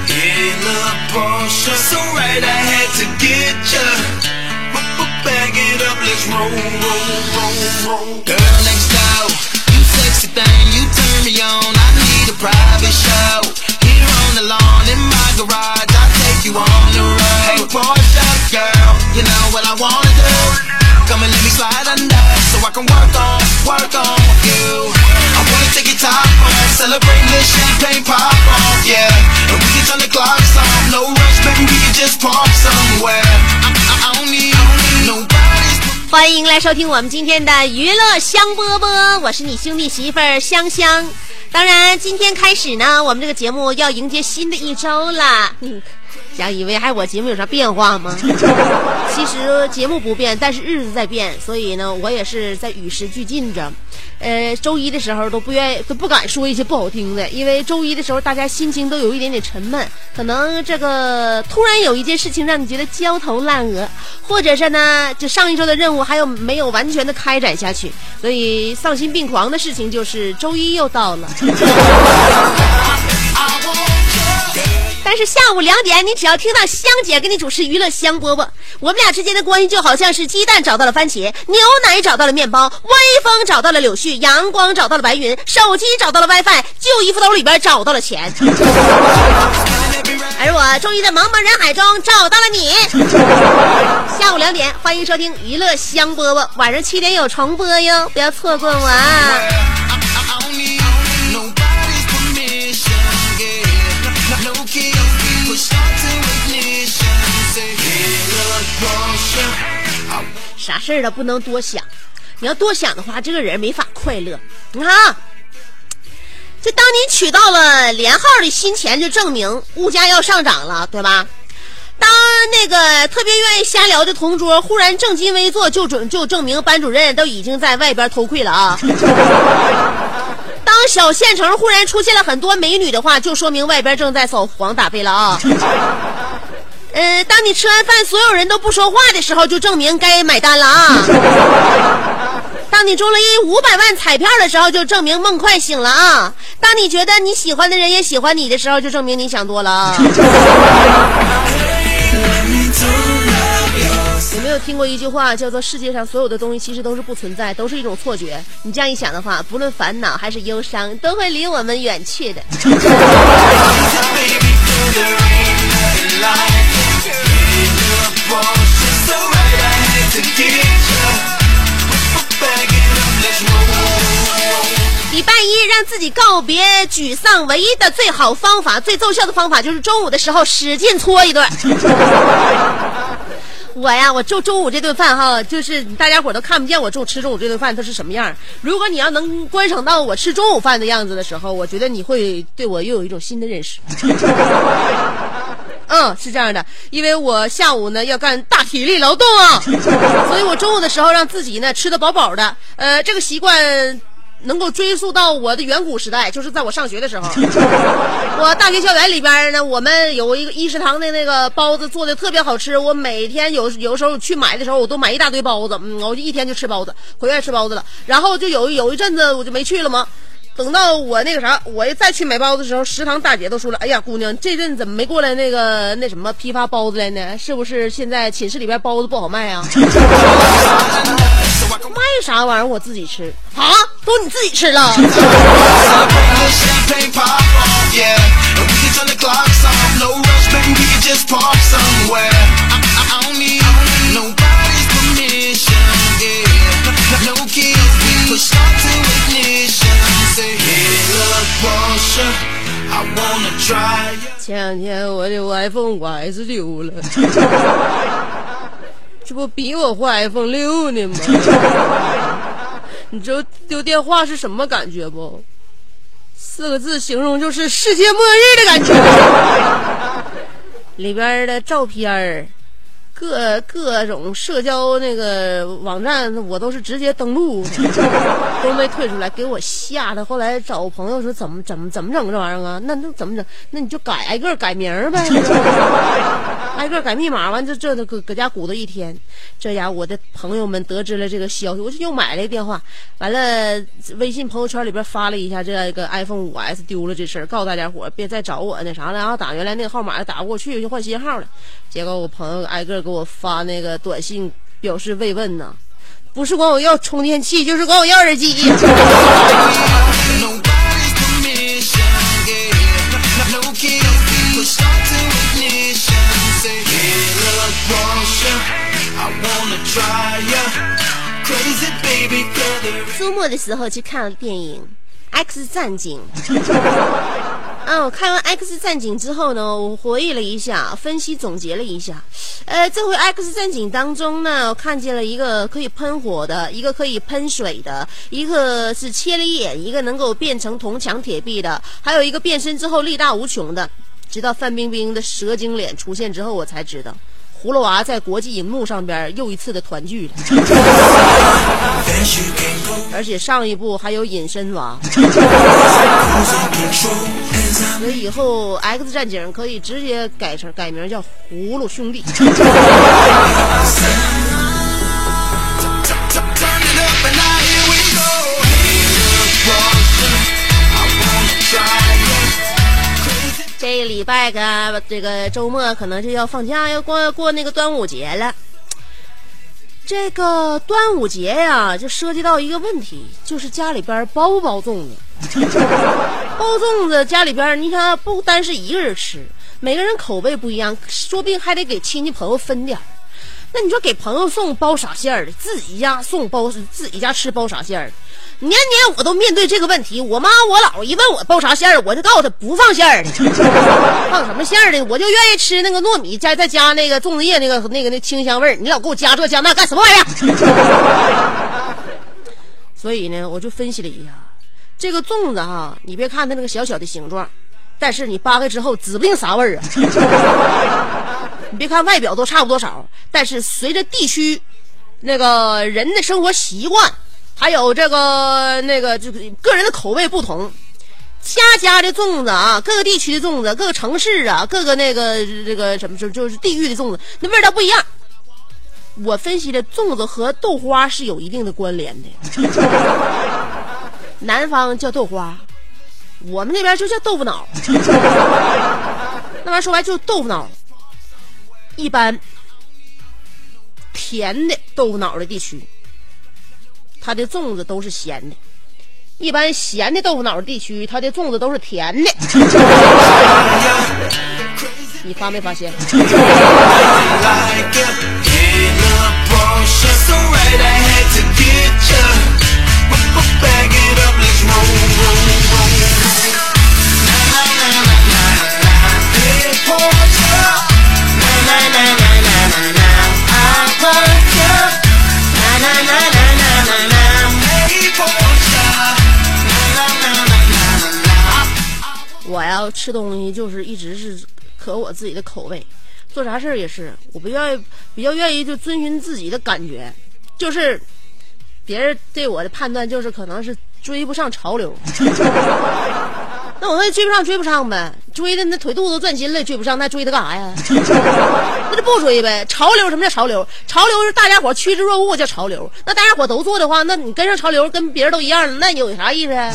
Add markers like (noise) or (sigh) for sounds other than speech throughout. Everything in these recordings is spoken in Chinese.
Little Portia, so right I had to get ya. Bag it up, let's roll, roll, roll, roll. Girl next door, you sexy thing, you turn me on. I need a private show. Here on the lawn in my garage, I'll take you on the road. Hey, Portia, girl, you know what I wanna do. Come and let me slide under so I can work on, work on you. I wanna take your top off, celebrate this champagne pop off, 欢迎来收听我们今天的娱乐香饽饽，我是你兄弟媳妇儿香香。当然，今天开始呢，我们这个节目要迎接新的一周了。(laughs) 想以为还我节目有啥变化吗？(laughs) 其实节目不变，但是日子在变，所以呢，我也是在与时俱进着。呃，周一的时候都不愿意，都不敢说一些不好听的，因为周一的时候大家心情都有一点点沉闷，可能这个突然有一件事情让你觉得焦头烂额，或者是呢，就上一周的任务还有没有完全的开展下去，所以丧心病狂的事情就是周一又到了。但是下午两点，你只要听到香姐给你主持娱乐香饽饽，我们俩之间的关系就好像是鸡蛋找到了番茄，牛奶找到了面包，微风找到了柳絮，阳光找到了白云，手机找到了 WiFi，旧衣服兜里边找到了钱，(laughs) 而我终于在茫茫人海中找到了你。(laughs) 下午两点，欢迎收听娱乐香饽饽，晚上七点有重播哟，不要错过我啊啥事儿都不能多想，你要多想的话，这个人没法快乐。你看啊，就当你取到了连号的新钱，就证明物价要上涨了，对吧？当那个特别愿意瞎聊的同桌忽然正襟危坐，就准就证明班主任都已经在外边偷窥了啊。(laughs) 当小县城忽然出现了很多美女的话，就说明外边正在扫黄打非了啊。(laughs) 呃，当你吃完饭所有人都不说话的时候，就证明该买单了啊。(laughs) 当你中了一五百万彩票的时候，就证明梦快醒了啊。当你觉得你喜欢的人也喜欢你的时候，就证明你想多了啊。(laughs) 有没有听过一句话，叫做“世界上所有的东西其实都是不存在，都是一种错觉”？你这样一想的话，不论烦恼还是忧伤，都会离我们远去的。(laughs) 礼拜一让自己告别沮丧，唯一的最好方法、最奏效的方法就是中午的时候使劲搓一顿。(laughs) 我呀，我中中午这顿饭哈，就是大家伙都看不见我中午吃中午这顿饭它是什么样。如果你要能观赏到我吃中午饭的样子的时候，我觉得你会对我又有一种新的认识。嗯，是这样的，因为我下午呢要干大体力劳动啊，(laughs) 所以我中午的时候让自己呢吃的饱饱的。呃，这个习惯能够追溯到我的远古时代，就是在我上学的时候。(laughs) 我大学校园里边呢，我们有一个一食堂的那个包子做的特别好吃，我每天有有时候去买的时候，我都买一大堆包子，嗯，我就一天就吃包子，回来吃包子了。然后就有有一阵子我就没去了嘛。等到我那个啥，我再去买包子的时候，食堂大姐都说了：“哎呀，姑娘，这阵怎么没过来那个那什么批发包子来呢？是不是现在寝室里边包子不好卖啊？”卖啥玩意儿？我自己吃啊，都你自己吃了。前两天我的 iPhone 五 S 丢了，(laughs) 这不比我换 iPhone 六呢吗？你知道丢电话是什么感觉不？四个字形容就是世界末日的感觉。里边的照片，各各种社交那个网站，我都是直接登录，(laughs) 都没退出来，给我吓的。后来找朋友说怎么怎么怎么整这玩意儿啊？那那怎么整？那你就改挨个改名儿呗，(laughs) 挨个改密码，完这这都搁搁家鼓捣一天。这家我的朋友们得知了这个消息，我就又买了一电话，完了微信朋友圈里边发了一下这个 iPhone 五 S 丢了这事儿，告诉大家伙别再找我那啥了，然后打原来那个号码打不过去，就换新号了。结果我朋友挨个给我发那个短信表示慰问呢，不是管我要充电器，就是管我要耳机。(laughs) 周末的时候去看了电影《X 战警》。嗯，(laughs) 我看完《X 战警》之后呢，我回忆了一下，分析总结了一下。呃，这回《X 战警》当中呢，我看见了一个可以喷火的，一个可以喷水的，一个是切了眼，一个能够变成铜墙铁壁的，还有一个变身之后力大无穷的。直到范冰冰的蛇精脸出现之后，我才知道。葫芦娃在国际荧幕上边又一次的团聚了 (laughs) 而且上一部还有隐身娃。所以以后 X 战警可以直接改成改名叫葫芦兄弟。(laughs) 这礼拜个这个周末可能就要放假，要过过那个端午节了。这个端午节呀，就涉及到一个问题，就是家里边包不包粽子。(laughs) 包粽子家里边，你想不单是一个人吃，每个人口味不一样，说不定还得给亲戚朋友分点儿。那你说给朋友送包啥馅儿的，自己家送包自己家吃包啥馅儿的？年年我都面对这个问题，我妈我姥一问我包啥馅儿，我就告诉她不放馅儿的，(laughs) 放什么馅儿的？我就愿意吃那个糯米加再加那个粽子叶那个那个那清香味儿，你老给我加这加那干什么玩意儿？(laughs) 所以呢，我就分析了一下，这个粽子哈，你别看它那个小小的形状，但是你扒开之后指不定啥味儿啊。你别看外表都差不多少，但是随着地区那个人的生活习惯，还有这个那个这个个人的口味不同，家家的粽子啊，各个地区的粽子，各个城市啊，各个那个这个什么就就是地域的粽子，那味道不一样。我分析的粽子和豆花是有一定的关联的，(laughs) 南方叫豆花，我们那边就叫豆腐脑，(laughs) 那玩意儿说白就是豆腐脑。一般甜的豆腐脑的地区，它的粽子都是咸的；一般咸的豆腐脑地区，它的粽子都是甜的。(laughs) 你发没发现？(laughs) 我呀吃东西就是一直是可我自己的口味，做啥事儿也是，我不愿意比较愿意就遵循自己的感觉，就是别人对我的判断就是可能是追不上潮流。(laughs) 那我说追不上追不上呗，追的那腿肚子转筋了，追不上那追他干啥呀？那就不追呗。潮流什么叫潮流？潮流是大家伙趋之若鹜叫潮流。那大家伙都做的话，那你跟上潮流，跟别人都一样，那你有啥意思啊？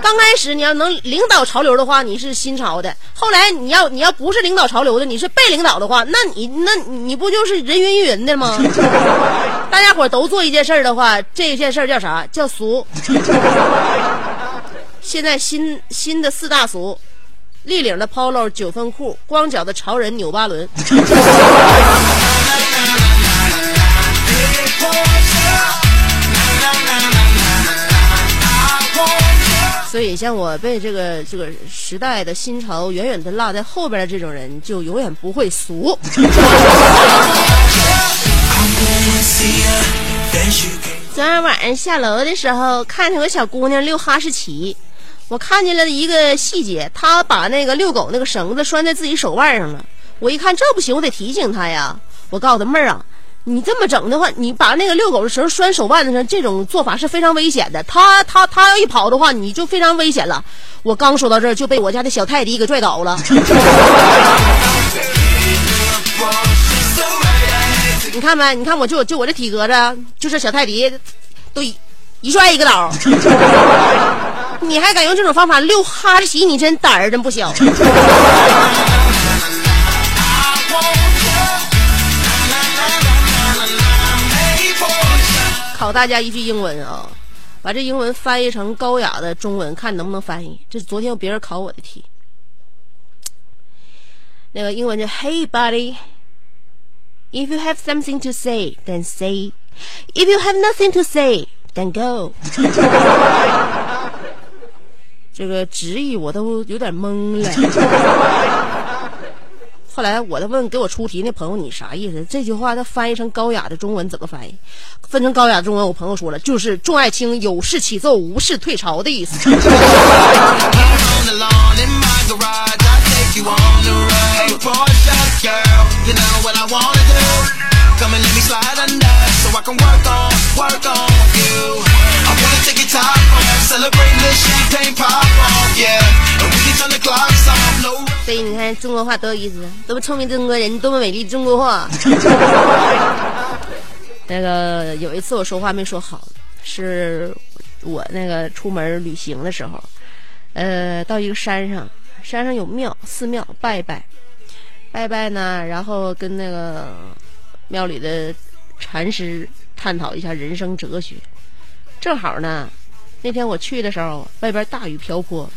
刚开始你要能领导潮流的话，你是新潮的；后来你要你要不是领导潮流的，你是被领导的话，那你那你不就是人云亦云的吗？(laughs) 大家伙都做一件事儿的话，这件事儿叫啥？叫俗。现在新新的四大俗：立领的 polo 九分裤，光脚的潮人纽巴伦。所以像我被这个这个时代的新潮远远的落在后边的这种人，就永远不会俗。(laughs) 昨天晚上下楼的时候，看见个小姑娘遛哈士奇，我看见了一个细节，她把那个遛狗那个绳子拴在自己手腕上了。我一看这不行，我得提醒她呀。我告诉她妹儿啊，你这么整的话，你把那个遛狗的绳拴手腕子上，这种做法是非常危险的。他他他要一跑的话，你就非常危险了。我刚说到这儿，就被我家的小泰迪给拽倒了。(laughs) 你看没？你看我就就我这体格子，就是小泰迪，都一一拽一个倒。(laughs) 你还敢用这种方法遛哈士奇？你真胆儿真不小。考大家一句英文啊，把这英文翻译成高雅的中文，看能不能翻译。这是昨天别人考我的题，那个英文叫 Hey buddy。If you have something to say, then say. If you have nothing to say, then go. 这个直译我都有点懵了。后来我再问给我出题那朋友你啥意思？这句话他翻译成高雅的中文怎么翻译？分成高雅的中文，我朋友说了，就是众爱卿有事起奏，无事退朝的意思。(laughs) take it time the。你看中国话多有意思，多么聪明中国人，多么美丽。中国话。(laughs) 那个有一次我说话没说好，是我那个出门旅行的时候，呃，到一个山上，山上有庙，寺庙，拜拜拜拜呢，然后跟那个庙里的禅师探讨一下人生哲学。正好呢，那天我去的时候，外边大雨瓢泼，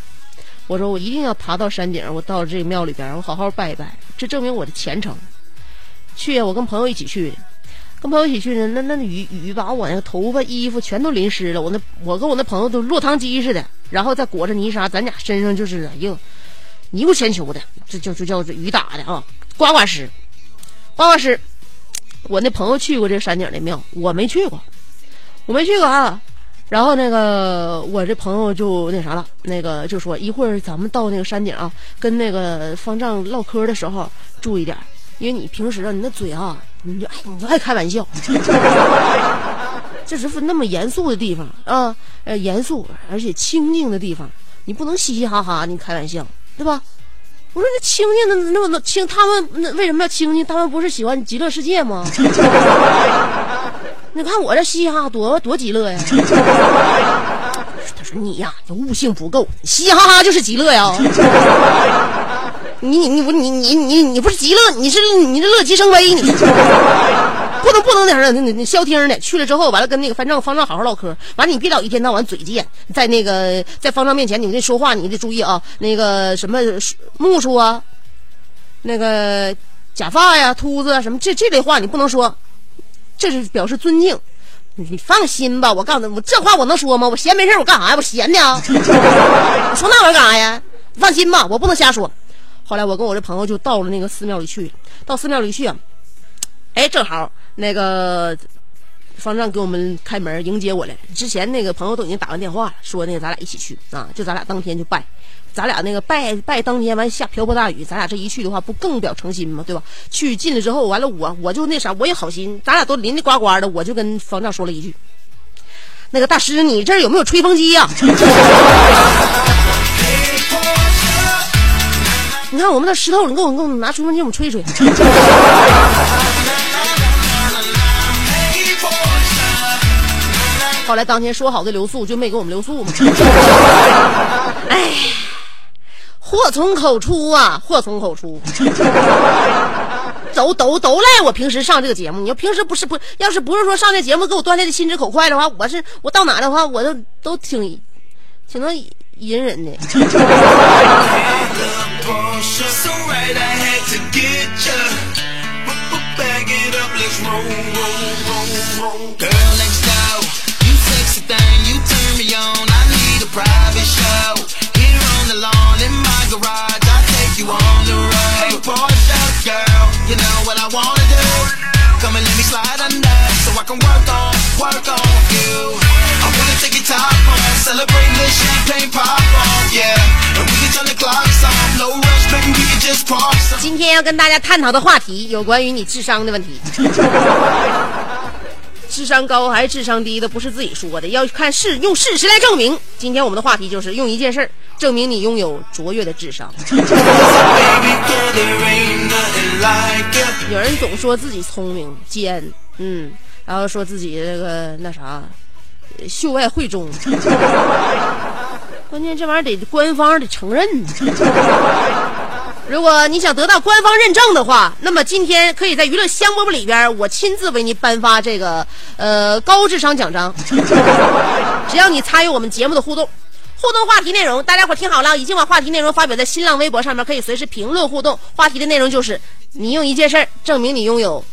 我说我一定要爬到山顶，我到这个庙里边，我好好拜一拜，这证明我的虔诚。去呀，我跟朋友一起去的，跟朋友一起去的，那那雨雨把我那个头发、衣服全都淋湿了，我那我跟我那朋友都落汤鸡似的，然后再裹着泥沙，咱俩身上就是哎呦泥不全球的，这就就叫雨打的啊，刮刮湿，刮刮湿。我那朋友去过这山顶的庙，我没去过，我没去过啊。然后那个我这朋友就那啥了，那个就说一会儿咱们到那个山顶啊，跟那个方丈唠嗑的时候注意点，因为你平时啊，你那嘴啊，你就爱，你就爱开玩笑，这是那么严肃的地方啊，呃，严肃而且清静的地方，你不能嘻嘻哈哈，你开玩笑，对吧？我说那清静的那么清，他们那为什么要清静？他们不是喜欢极乐世界吗？你看我这嘻嘻哈哈多多极乐呀！(laughs) 他说你呀，你悟性不够，嘻嘻哈哈就是极乐呀！(laughs) 你你你不你你你你不是极乐，你是你这乐极生悲，你不能不能那啥，你你消停的。去了之后，完了跟那个方丈方丈好好唠嗑，完了你别老一天到晚嘴贱，在那个在方丈面前，你那说话你得注意啊，那个什么木梳啊，那个假发呀、秃子啊什么这这类话你不能说。这是表示尊敬。你放心吧，我告诉你，我这话我能说吗？我闲没事我干啥呀？我闲的啊！我说那玩意儿干啥呀？放心吧，我不能瞎说。后来我跟我这朋友就到了那个寺庙里去，到寺庙里去啊，哎，正好那个方丈给我们开门迎接我来。之前那个朋友都已经打完电话了，说那个咱俩一起去啊，就咱俩当天就拜。咱俩那个拜拜当天完下瓢泼大雨，咱俩这一去的话，不更表诚心吗？对吧？去进了之后，完了我我就那啥，我也好心，咱俩都淋的呱呱的，我就跟方丈说了一句：“那个大师，你这儿有没有吹风机呀、你看我们那湿透了，你给我给我拿吹风机，我们吹吹。后来当天说好的留宿，就没给我们留宿嘛。(laughs) 哎，祸从口出啊，祸从口出。(laughs) 都都都赖我平时上这个节目。你要平时不是不，要是不是说上这节目给我锻炼的心直口快的话，我是我到哪的话，我都都挺挺能隐忍的。(laughs) I wanna do. Come and let me slide under so I can work on, work on. I wanna take it celebrate the yeah. Turn the clocks no rush, just 今天要跟大家探讨的话题有关于你智商的问题。智商高还是智商低的，不是自己说的，要看事用事实来证明。今天我们的话题就是用一件事儿证明你拥有卓越的智商。有人总说自己聪明尖，嗯，然后说自己这个那啥，秀外慧中。(laughs) 关键这玩意儿得官方得承认。如果你想得到官方认证的话，那么今天可以在娱乐香饽饽里边，我亲自为你颁发这个呃高智商奖章。只要你参与我们节目的互动。互动话题内容，大家伙儿听好了，已经把话题内容发表在新浪微博上面，可以随时评论互动。话题的内容就是你用一件事儿证明你拥有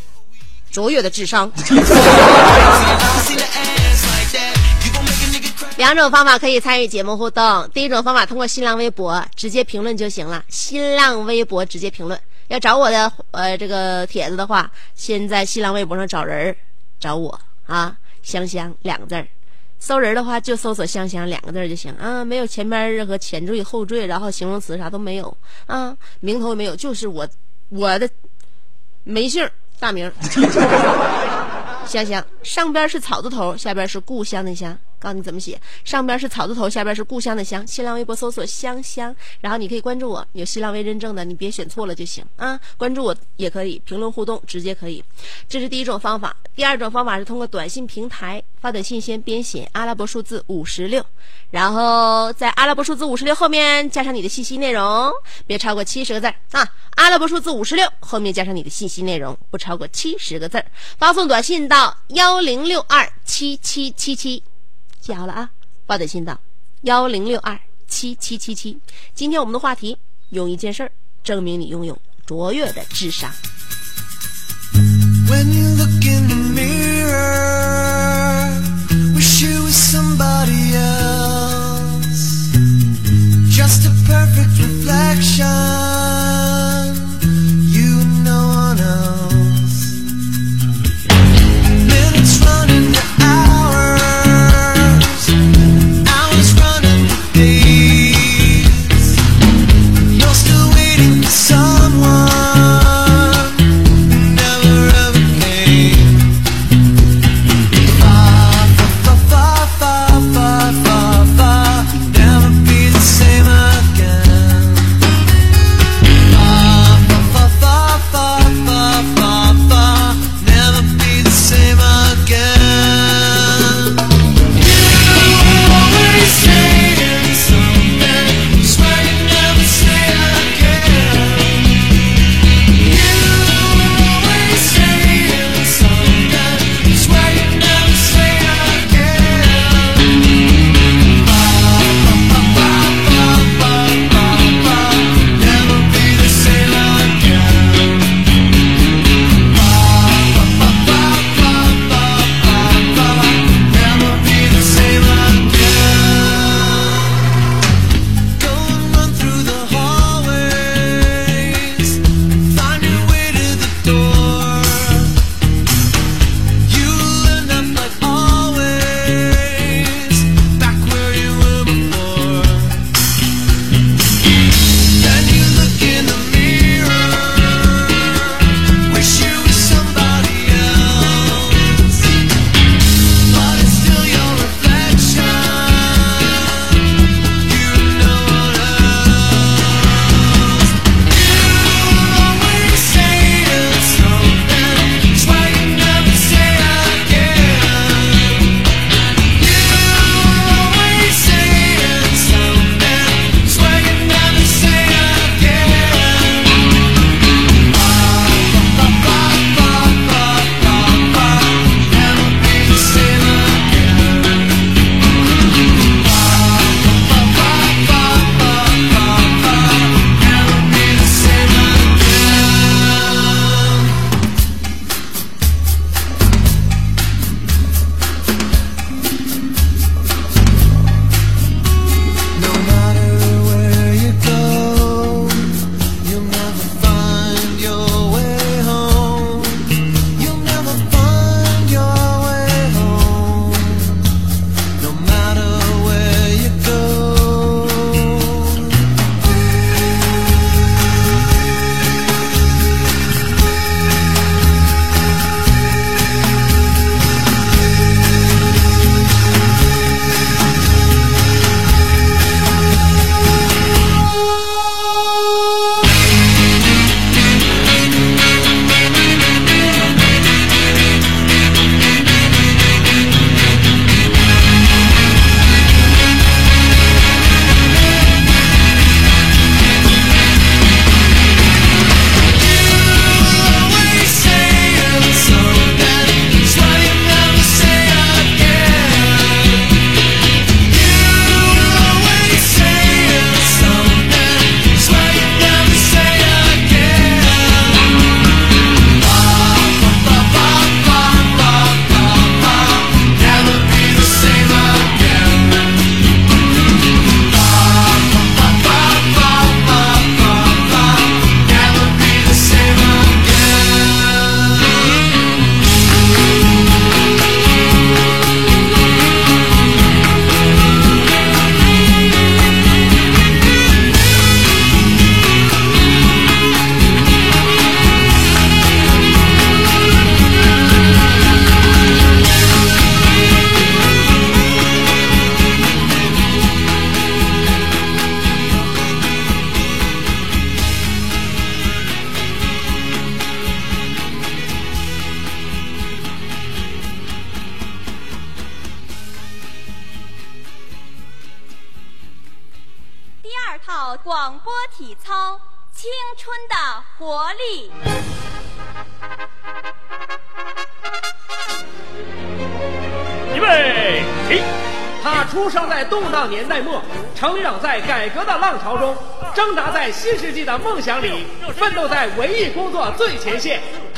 卓越的智商。(laughs) 两种方法可以参与节目互动。第一种方法通过新浪微博直接评论就行了，新浪微博直接评论。要找我的呃这个帖子的话，先在新浪微博上找人儿找我啊，香香两个字儿。搜人的话就搜索香香两个字就行。啊，没有前边任何前缀后缀，然后形容词啥都没有。啊，名头也没有，就是我我的没姓大名 (laughs) 香香，上边是草字头，下边是故乡的乡。告诉你怎么写，上边是草字头，下边是故乡的乡。新浪微博搜索香香，然后你可以关注我，有新浪微认证的，你别选错了就行啊。关注我也可以，评论互动直接可以，这是第一种方法。第二种方法是通过短信平台发短信，先编写阿拉伯数字五十六，然后在阿拉伯数字五十六后面加上你的信息内容，别超过七十个字啊。阿拉伯数字五十六后面加上你的信息内容，不超过七十个字儿。发送短信到幺零六二七七七七。记好了啊，发短信到幺零六二七七七七。今天我们的话题，用一件事儿证明你拥有卓越的智商。When you look in the mirror, wish you was somebody else. Just a perfect reflection. 改革的浪潮中，挣扎在新世纪的梦想里，奋斗在文艺工作最前线。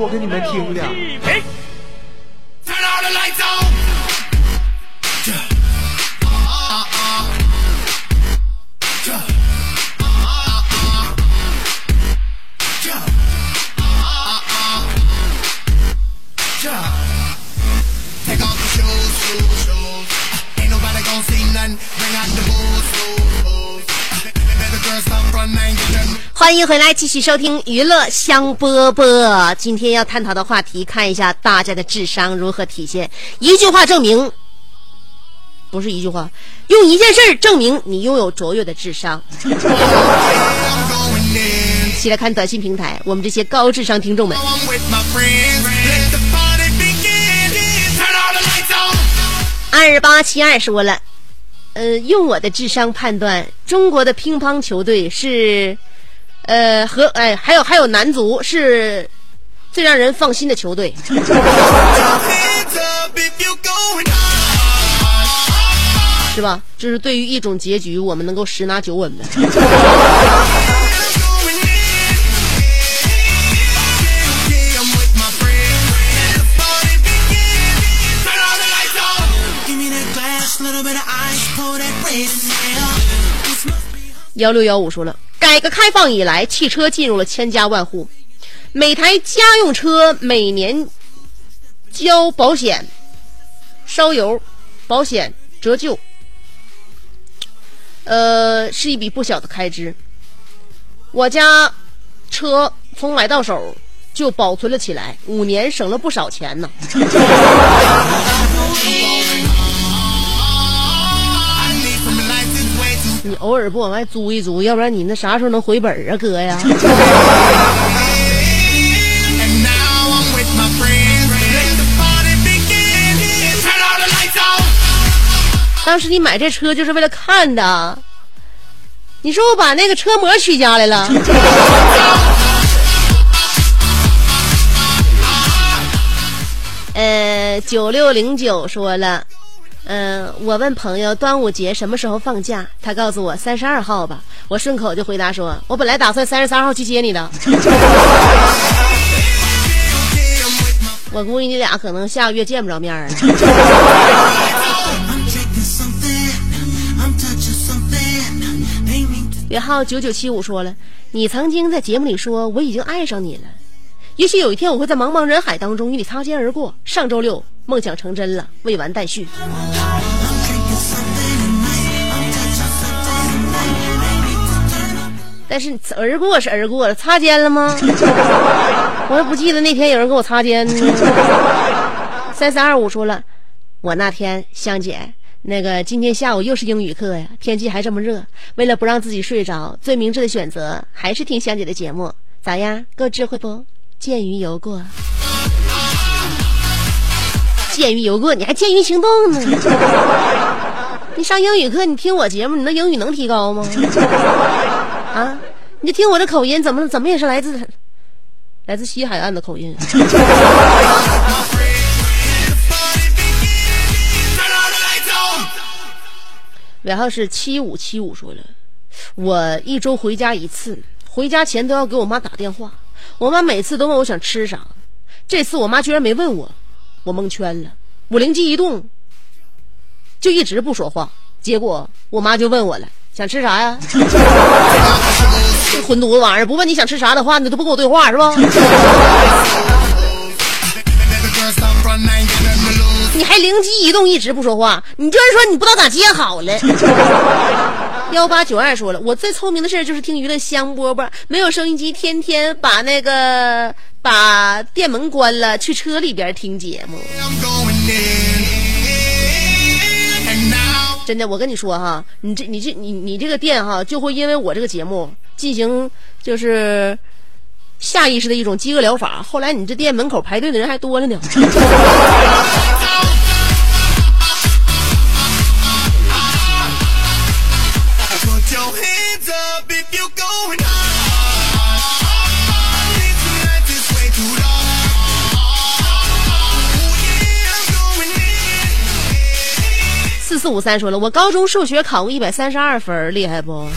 我跟你们听的。欢迎回来，继续收听娱乐香饽饽。今天要探讨的话题，看一下大家的智商如何体现。一句话证明，不是一句话，用一件事儿证明你拥有卓越的智商。起来看短信平台，我们这些高智商听众们，二八七二说了，呃，用我的智商判断，中国的乒乓球队是，呃，和哎还有还有男足是最让人放心的球队。是吧？这是对于一种结局，我们能够十拿九稳的。幺六幺五说了，改革开放以来，汽车进入了千家万户，每台家用车每年交保险、烧油、保险折旧，呃，是一笔不小的开支。我家车从买到手就保存了起来，五年省了不少钱呢。(laughs) 你偶尔不往外租一租，要不然你那啥时候能回本儿啊，哥呀. (laughs) 当时你买这车就是为了看的，你说我把那个车模取家来了。(laughs) 呃，九六零九说了，嗯、我问朋友端午节什么时候放假，他告诉我三十二号吧。我顺口就回答说，我本来打算三十三号去接你的。(laughs) 我估计你俩可能下个月见不着面了。I'm drinking something. I'm touching something. Ain't mean to 尾号九九七五说了，你曾经在节目里说我已经爱上你了，也许有一天我会在茫茫人海当中与你擦肩而过。上周六梦想成真了，未完待续。但是而过是而过了，擦肩了吗？(laughs) 我也不记得那天有人跟我擦肩呢。三三二五说了，我那天香姐，那个今天下午又是英语课呀，天气还这么热，为了不让自己睡着，最明智的选择还是听香姐的节目，咋样？够智慧不？见鱼游过，见鱼游过，你还见鱼行动呢？(laughs) 你上英语课，你听我节目，你那英语能提高吗？(laughs) 啊，你就听我这口音，怎么怎么也是来自来自西海岸的口音。尾号是七五七五说了，我一周回家一次，回家前都要给我妈打电话。我妈每次都问我想吃啥，这次我妈居然没问我，我蒙圈了。我灵机一动，就一直不说话。结果我妈就问我了，想吃啥呀？这 (laughs) 混犊子玩意儿，不问你想吃啥的话，你都不跟我对话是吧？你还灵机一动，一直不说话，你就是说你不知道咋接好了。幺八九二说了，我最聪明的事就是听娱乐香饽饽，没有收音机，天天把那个把店门关了，去车里边听节目。真的，我跟你说哈，你这你这你你这个店哈，就会因为我这个节目进行就是下意识的一种饥饿疗法，后来你这店门口排队的人还多了呢。(laughs) 四四五三说了，我高中数学考过一百三十二分，厉害不？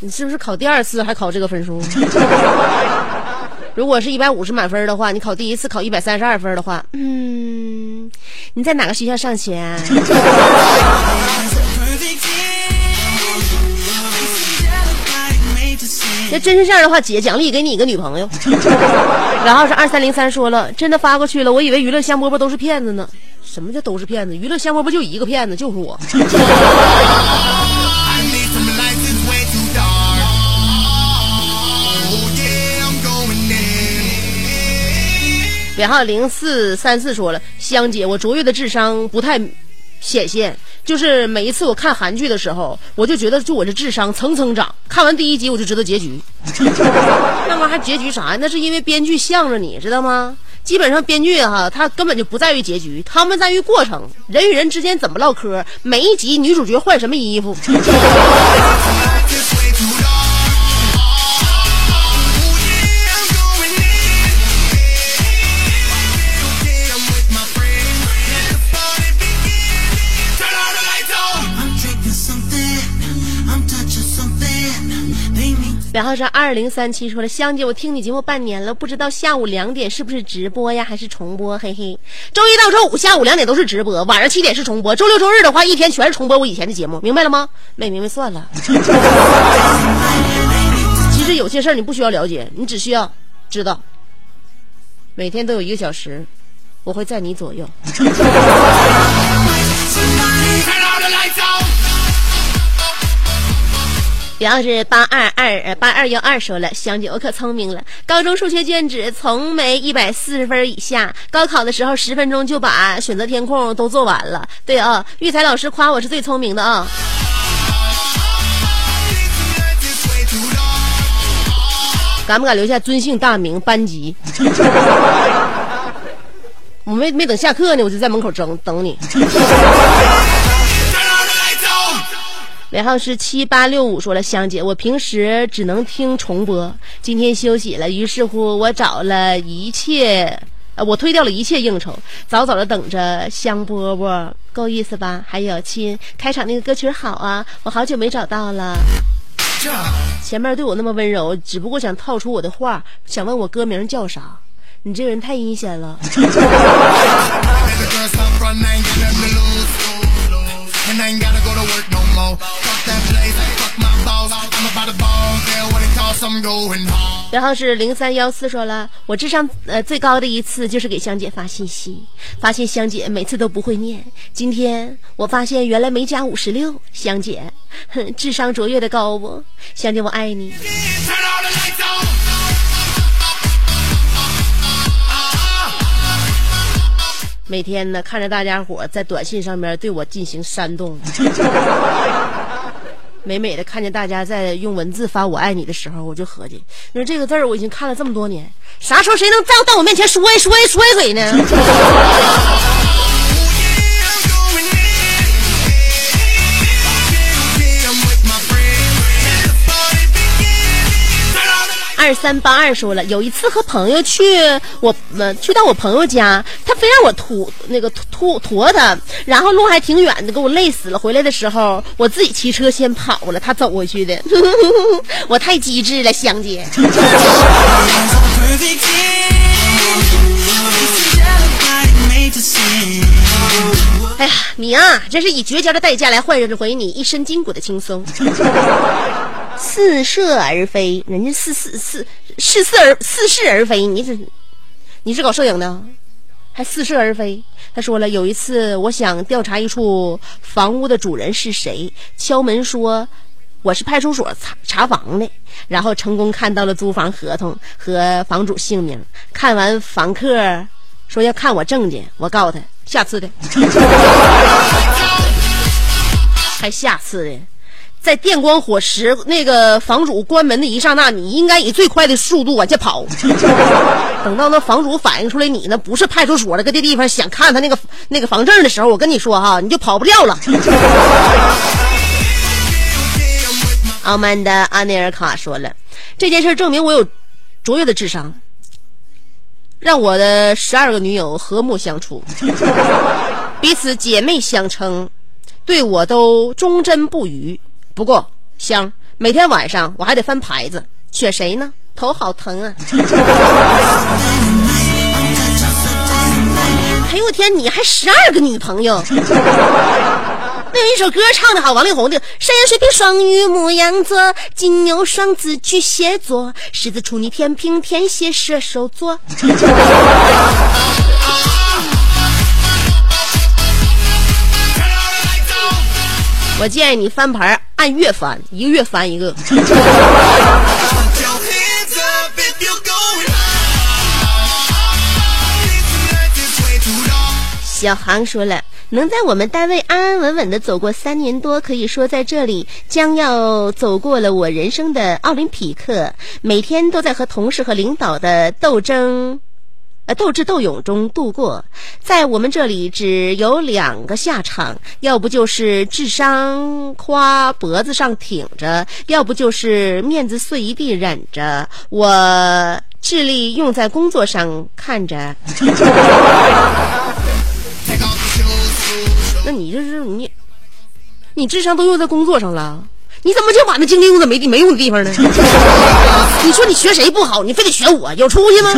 你是不是考第二次还考这个分数？(laughs) 如果是一百五十满分的话，你考第一次考一百三十二分的话，嗯，你在哪个学校上学啊？(laughs) 那真是这样的话，姐奖励给你一个女朋友。(laughs) 然后是二三零三说了，真的发过去了，我以为娱乐香饽饽都是骗子呢。什么叫都是骗子？娱乐香饽饽就一个骗子，就是我。(laughs) 尾号零四三四说了，香姐，我卓越的智商不太显现，就是每一次我看韩剧的时候，我就觉得就我这智商蹭蹭涨。看完第一集我就知道结局，(laughs) 那玩意儿还结局啥呀？那是因为编剧向着你知道吗？基本上编剧哈，他根本就不在于结局，他们在于过程，人与人之间怎么唠嗑，每一集女主角换什么衣服。(laughs) 然后是二零三七说了，香姐，我听你节目半年了，不知道下午两点是不是直播呀，还是重播？嘿嘿，周一到周五下午两点都是直播，晚上七点是重播。周六周日的话，一天全是重播我以前的节目，明白了吗？没明白算了。(laughs) 其实有些事儿你不需要了解，你只需要知道，每天都有一个小时，我会在你左右。(laughs) 然后是八二二八二幺二说了，香姐我可聪明了，高中数学卷子从没一百四十分以下，高考的时候十分钟就把选择填空都做完了。对啊，育才老师夸我是最聪明的啊。敢不敢留下尊姓大名班级？(laughs) 我没没等下课呢，我就在门口等等你。尾号是七八六五，说了，香姐，我平时只能听重播，今天休息了，于是乎我找了一切，呃，我推掉了一切应酬，早早的等着香饽饽，够意思吧？还有亲，开场那个歌曲好啊，我好久没找到了。前面对我那么温柔，只不过想套出我的话，想问我歌名叫啥？你这个人太阴险了。(laughs) 然后是零三幺四说了，我智商呃最高的一次就是给香姐发信息，发现香姐每次都不会念。今天我发现原来没加五十六，香姐，哼，智商卓越的高不？香姐我爱你。每天呢，看着大家伙在短信上面对我进行煽动，美美的看见大家在用文字发“我爱你”的时候，我就合计，你说这个字儿我已经看了这么多年，啥时候谁能在到我面前说一说一说一嘴呢？二三八二说了，有一次和朋友去我们去到我朋友家，他非让我驮那个驮驮他，然后路还挺远的，给我累死了。回来的时候，我自己骑车先跑了，他走回去的。(laughs) 我太机智了，香姐。(laughs) 哎呀，你啊，这是以绝交的代价来换回你一身筋骨的轻松。似射而飞，人家似似似似似而似是而飞，你这你是搞摄影的，还似是而非。他说了，有一次我想调查一处房屋的主人是谁，敲门说我是派出所查查房的，然后成功看到了租房合同和房主姓名。看完房客说要看我证件，我告诉他下次的，(laughs) 还下次的。在电光火石，那个房主关门的一刹那，你应该以最快的速度往下跑。(laughs) 等到那房主反应出来你那不是派出所了，搁这地方，想看他那个那个房证的时候，我跟你说哈，你就跑不掉了。傲慢的阿内尔卡说了，这件事证明我有卓越的智商，让我的十二个女友和睦相处，彼此姐妹相称，对我都忠贞不渝。不过香，每天晚上我还得翻牌子，选谁呢？头好疼啊！(laughs) 哎呦我天，你还十二个女朋友？(laughs) 那有一首歌唱的好，王力宏的《山羊、水瓶、双鱼、牧羊座、金牛、双子、巨蟹座、狮子、处女、天平、天蝎、射手座》。我建议你翻牌按月翻，一个月翻一个。(laughs) 小航说了，能在我们单位安安稳稳的走过三年多，可以说在这里将要走过了我人生的奥林匹克。每天都在和同事和领导的斗争。呃，斗智斗勇中度过，在我们这里只有两个下场，要不就是智商夸脖子上挺着，要不就是面子碎一地忍着。我智力用在工作上，看着。(laughs) 那你这是你，你智商都用在工作上了，你怎么就把那精力用在没没用的地方呢？(laughs) 你说你学谁不好，你非得学我，有出息吗？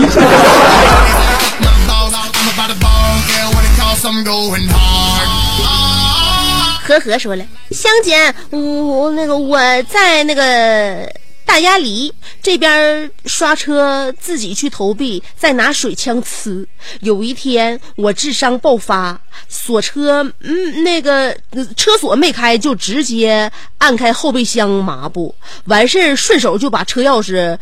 呵呵，说了，香姐，我那个我在那个大鸭梨这边刷车，自己去投币，再拿水枪呲。有一天我智商爆发，锁车，嗯，那个车锁没开，就直接按开后备箱抹布，完事儿顺手就把车钥匙。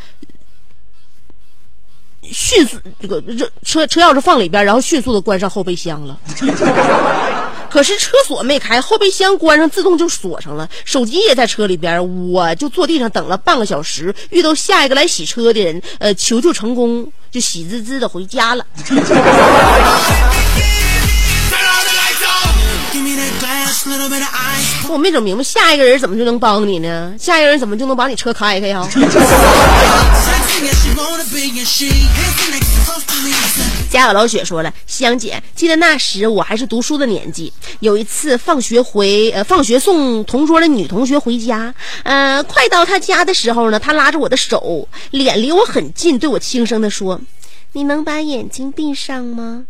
迅速，这个这车车钥匙放里边，然后迅速的关上后备箱了。(laughs) 可是车锁没开，后备箱关上自动就锁上了，手机也在车里边，我就坐地上等了半个小时，遇到下一个来洗车的人，呃，求救成功，就喜滋滋的回家了。我没整明白，下一个人怎么就能帮你呢？下一个人怎么就能把你车开开呀？(laughs) 家有老雪说了，香姐，记得那时我还是读书的年纪，有一次放学回呃放学送同桌的女同学回家，呃，快到她家的时候呢，她拉着我的手，脸离我很近，对我轻声的说：“你能把眼睛闭上吗？”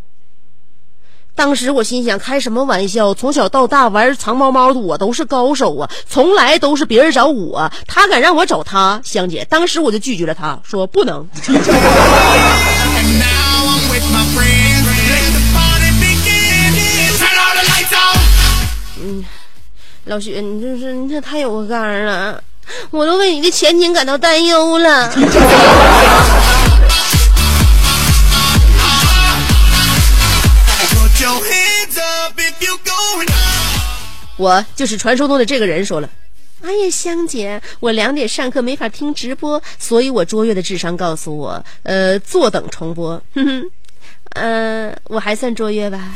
当时我心想，开什么玩笑？从小到大玩藏猫猫的我都是高手啊，从来都是别人找我，他敢让我找他，香姐。当时我就拒绝了他，说不能。(laughs) 嗯，老许，你这是你这太有个刚了，我都为你的前景感到担忧了。我就是传说中的这个人说了，哎呀，香姐，我两点上课没法听直播，所以我卓越的智商告诉我，呃，坐等重播。哼哼，呃，我还算卓越吧？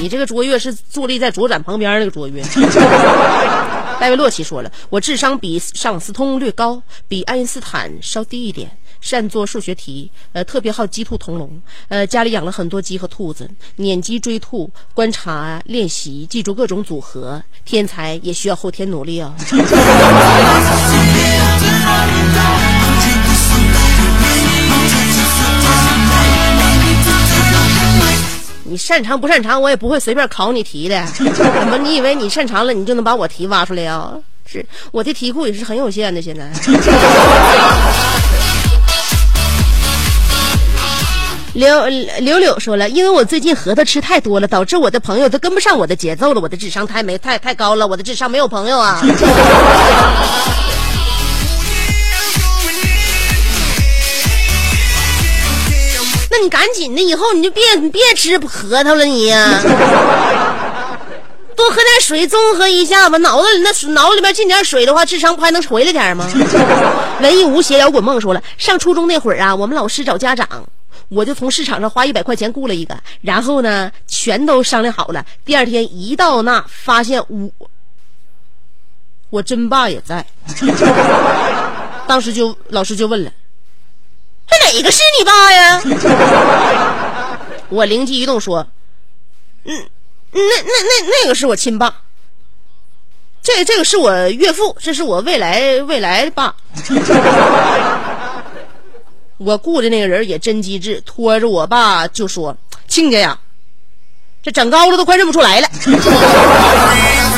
你这个卓越是坐立在左展旁边那个卓越。(laughs) 戴维洛奇说了，我智商比尚斯通略高，比爱因斯坦稍低一点。善做数学题，呃，特别好鸡兔同笼，呃，家里养了很多鸡和兔子，撵鸡追兔，观察练习，记住各种组合。天才也需要后天努力哦。(laughs) 你擅长不擅长，我也不会随便考你题的。(laughs) 怎么？你以为你擅长了，你就能把我题挖出来呀？是我的题库也是很有限的，现在。(laughs) 柳柳柳说了，因为我最近核桃吃太多了，导致我的朋友都跟不上我的节奏了，我的智商太没太太高了，我的智商没有朋友啊。(laughs) 你赶紧的，以后你就别别吃核桃了，你呀、(laughs) 多喝点水，综合一下吧。脑子里那脑子里边进点水的话，智商不还能回来点吗？(laughs) 文艺无邪摇滚梦说了，上初中那会儿啊，我们老师找家长，我就从市场上花一百块钱雇了一个，然后呢，全都商量好了。第二天一到那，发现我我真爸也在，(laughs) 当时就老师就问了。这哪个是你爸呀？(laughs) 我灵机一动说：“嗯，那那那那个是我亲爸，这这个是我岳父，这是我未来未来爸。”我雇的那个人也真机智，拖着我爸就说：“亲家呀，这长高了都快认不出来了。” (laughs)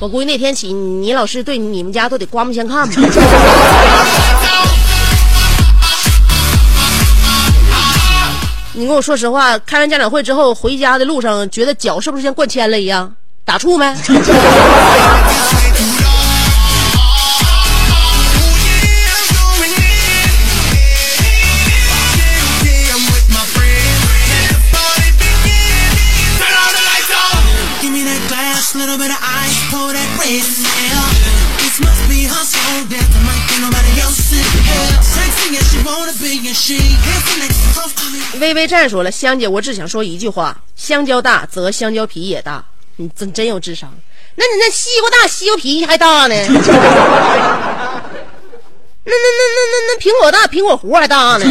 我估计那天起，你老师对你们家都得刮目相看吧。(laughs) 你跟我说实话，开完家长会之后回家的路上，觉得脚是不是像灌铅了一样？打怵没？微微站说了，香姐，我只想说一句话：香蕉大则香蕉皮也大。你真真有智商。那你那西瓜大，西瓜皮还大呢？(laughs) 那那那那那那苹果大，苹果核还大呢.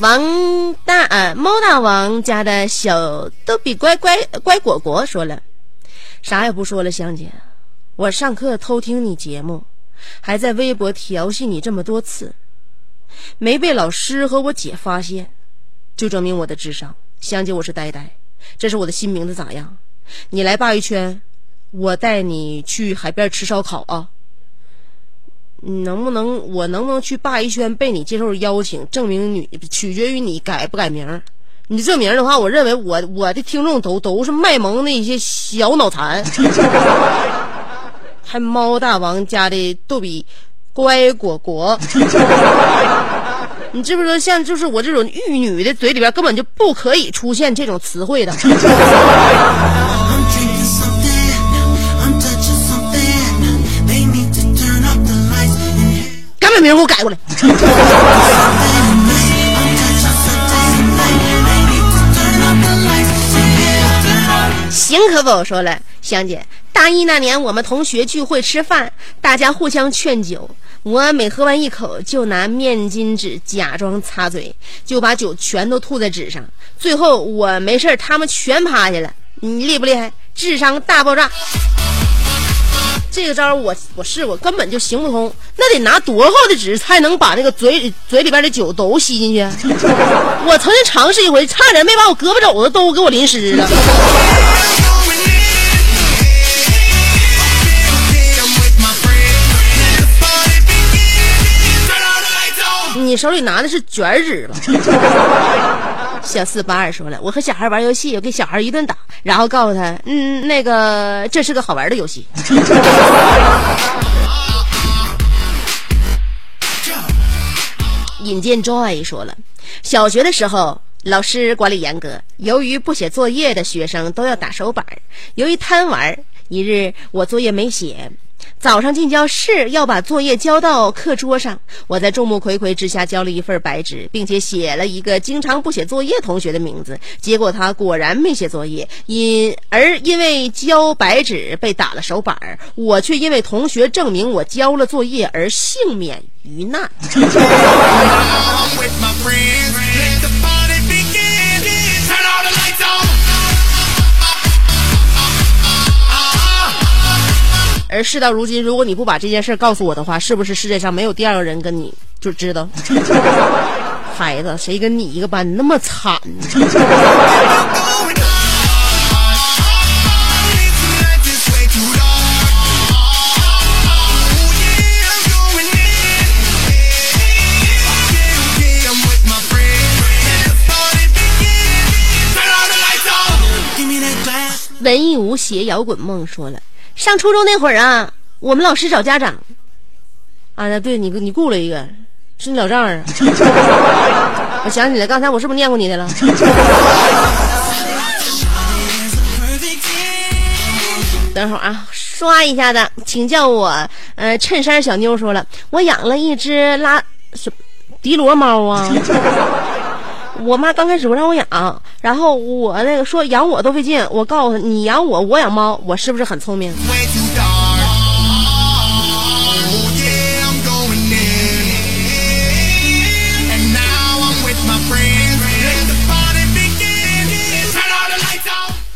王大啊猫大王家的小逗比乖乖乖果果说了，啥也不说了，香姐，我上课偷听你节目，还在微博调戏你这么多次，没被老师和我姐发现，就证明我的智商。香姐，我是呆呆，这是我的新名字，咋样？你来鲅鱼圈，我带你去海边吃烧烤啊！你能不能，我能不能去鲅鱼圈被你接受邀请，证明你取决于你改不改名。你这名的话，我认为我我的听众都都是卖萌的一些小脑残，还猫大王家的逗比，乖果果，(laughs) 你知不知道？像就是我这种玉女的嘴里边，根本就不可以出现这种词汇的。赶紧把名给我改过来。行，可否说了，香姐？大一那年我们同学聚会吃饭，大家互相劝酒，我每喝完一口就拿面巾纸假装擦嘴，就把酒全都吐在纸上，最后我没事他们全趴下了，你厉不厉害？智商大爆炸！这个招我我试过，根本就行不通，那得拿多厚的纸才能把那个嘴嘴里边的酒都吸进去？(laughs) 我曾经尝试一回，差点没把我胳膊肘子都给我淋湿了。你手里拿的是卷纸吧？(laughs) 小四八二说了，我和小孩玩游戏，我给小孩一顿打，然后告诉他，嗯，那个这是个好玩的游戏。(laughs) 尹建 Joy 说了，小学的时候老师管理严格，由于不写作业的学生都要打手板儿由于贪玩一日我作业没写。早上进教室要把作业交到课桌上，我在众目睽睽之下交了一份白纸，并且写了一个经常不写作业同学的名字。结果他果然没写作业，因而因为交白纸被打了手板我却因为同学证明我交了作业而幸免于难。(laughs) 而事到如今，如果你不把这件事告诉我的话，是不是世界上没有第二个人跟你就知道，(laughs) 孩子，谁跟你一个班，那么惨。文艺无邪摇滚梦说了。上初中那会儿啊，我们老师找家长，啊，对你你雇了一个，是你老丈人。(laughs) 我想起来，刚才我是不是念过你的了？(laughs) 等会儿啊，刷一下子，请叫我呃衬衫小妞说了，我养了一只拉什迪罗猫啊。我妈刚开始不让我养，然后我那个说养我都费劲，我告诉她你养我，我养猫，我是不是很聪明？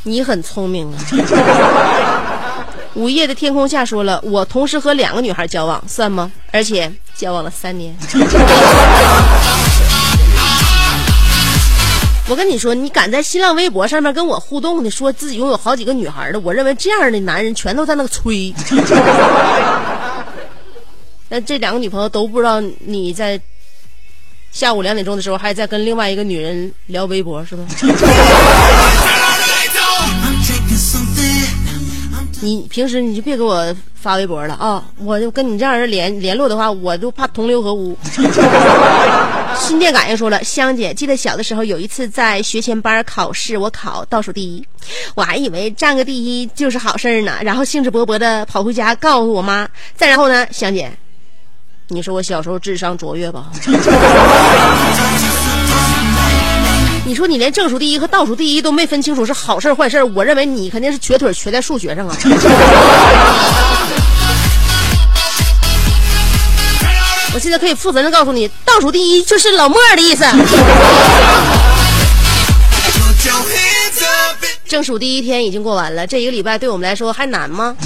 你很聪明啊！午夜的天空下说了，我同时和两个女孩交往，算吗？而且交往了三年。我跟你说，你敢在新浪微博上面跟我互动的，说自己拥有好几个女孩的，我认为这样的男人全都在那个吹。(laughs) 那这两个女朋友都不知道你在下午两点钟的时候还在跟另外一个女人聊微博，是吧？(laughs) 你平时你就别给我发微博了啊！我就跟你这样人联联络的话，我就怕同流合污。(laughs) 心电感应说了，香姐，记得小的时候有一次在学前班考试，我考倒数第一，我还以为占个第一就是好事儿呢，然后兴致勃勃的跑回家告诉我妈。再然后呢，香姐，你说我小时候智商卓越吧？你说你连正数第一和倒数第一都没分清楚是好事坏事，我认为你肯定是瘸腿瘸在数学上啊！(laughs) 现在可以负责任告诉你，倒数第一就是老莫的意思。(laughs) 正数第一天已经过完了，这一个礼拜对我们来说还难吗？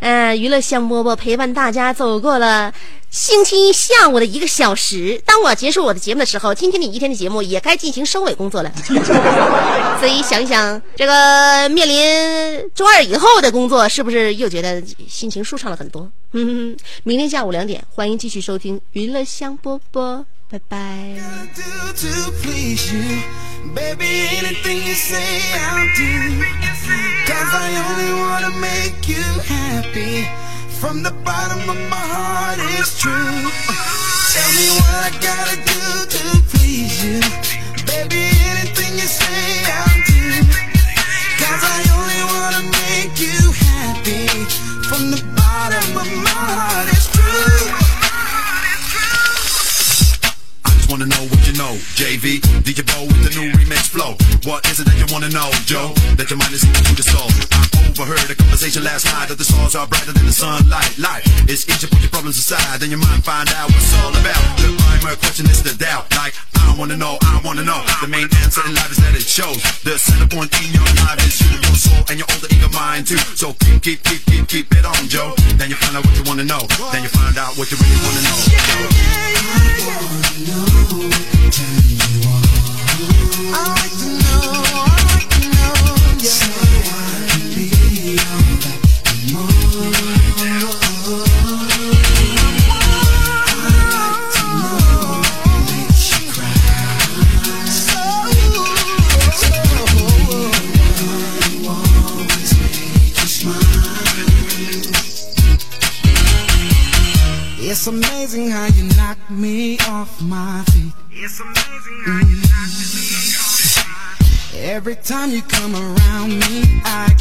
嗯、(laughs) 娱乐香饽饽陪伴大家走过了星期一下午的一个小时。当我结束我的节目的时候，今天你一天的节目也该进行收尾工作了。(laughs) 所以想一想，这个面临周二以后的工作，是不是又觉得心情舒畅了很多？嗯哼哼，明天下午两点，欢迎继续收听娱乐香饽饽，拜拜。From the bottom of my heart, it's true. Tell me what I gotta do to please you. Baby, anything you say, I'll do. Cause I only wanna make you happy. From the bottom of my heart, it's true. I just wanna know what you know, JV. DJ Bo with the new remix flow. What is it that you wanna know, Joe? That your mind is into the soul. I overheard a conversation last night that the stars are brighter than the sunlight. Life is easy, put your problems aside, then your mind find out what's all about. The primer question is the doubt. Like, I wanna know, I wanna know. The main answer in life is that it shows. The center point in your life is you, your soul, and your older ego mind too. So keep, keep, keep, keep, keep it on, Joe. Then you find out what you wanna know. Then you find out what you really wanna know. Every time you come around me, I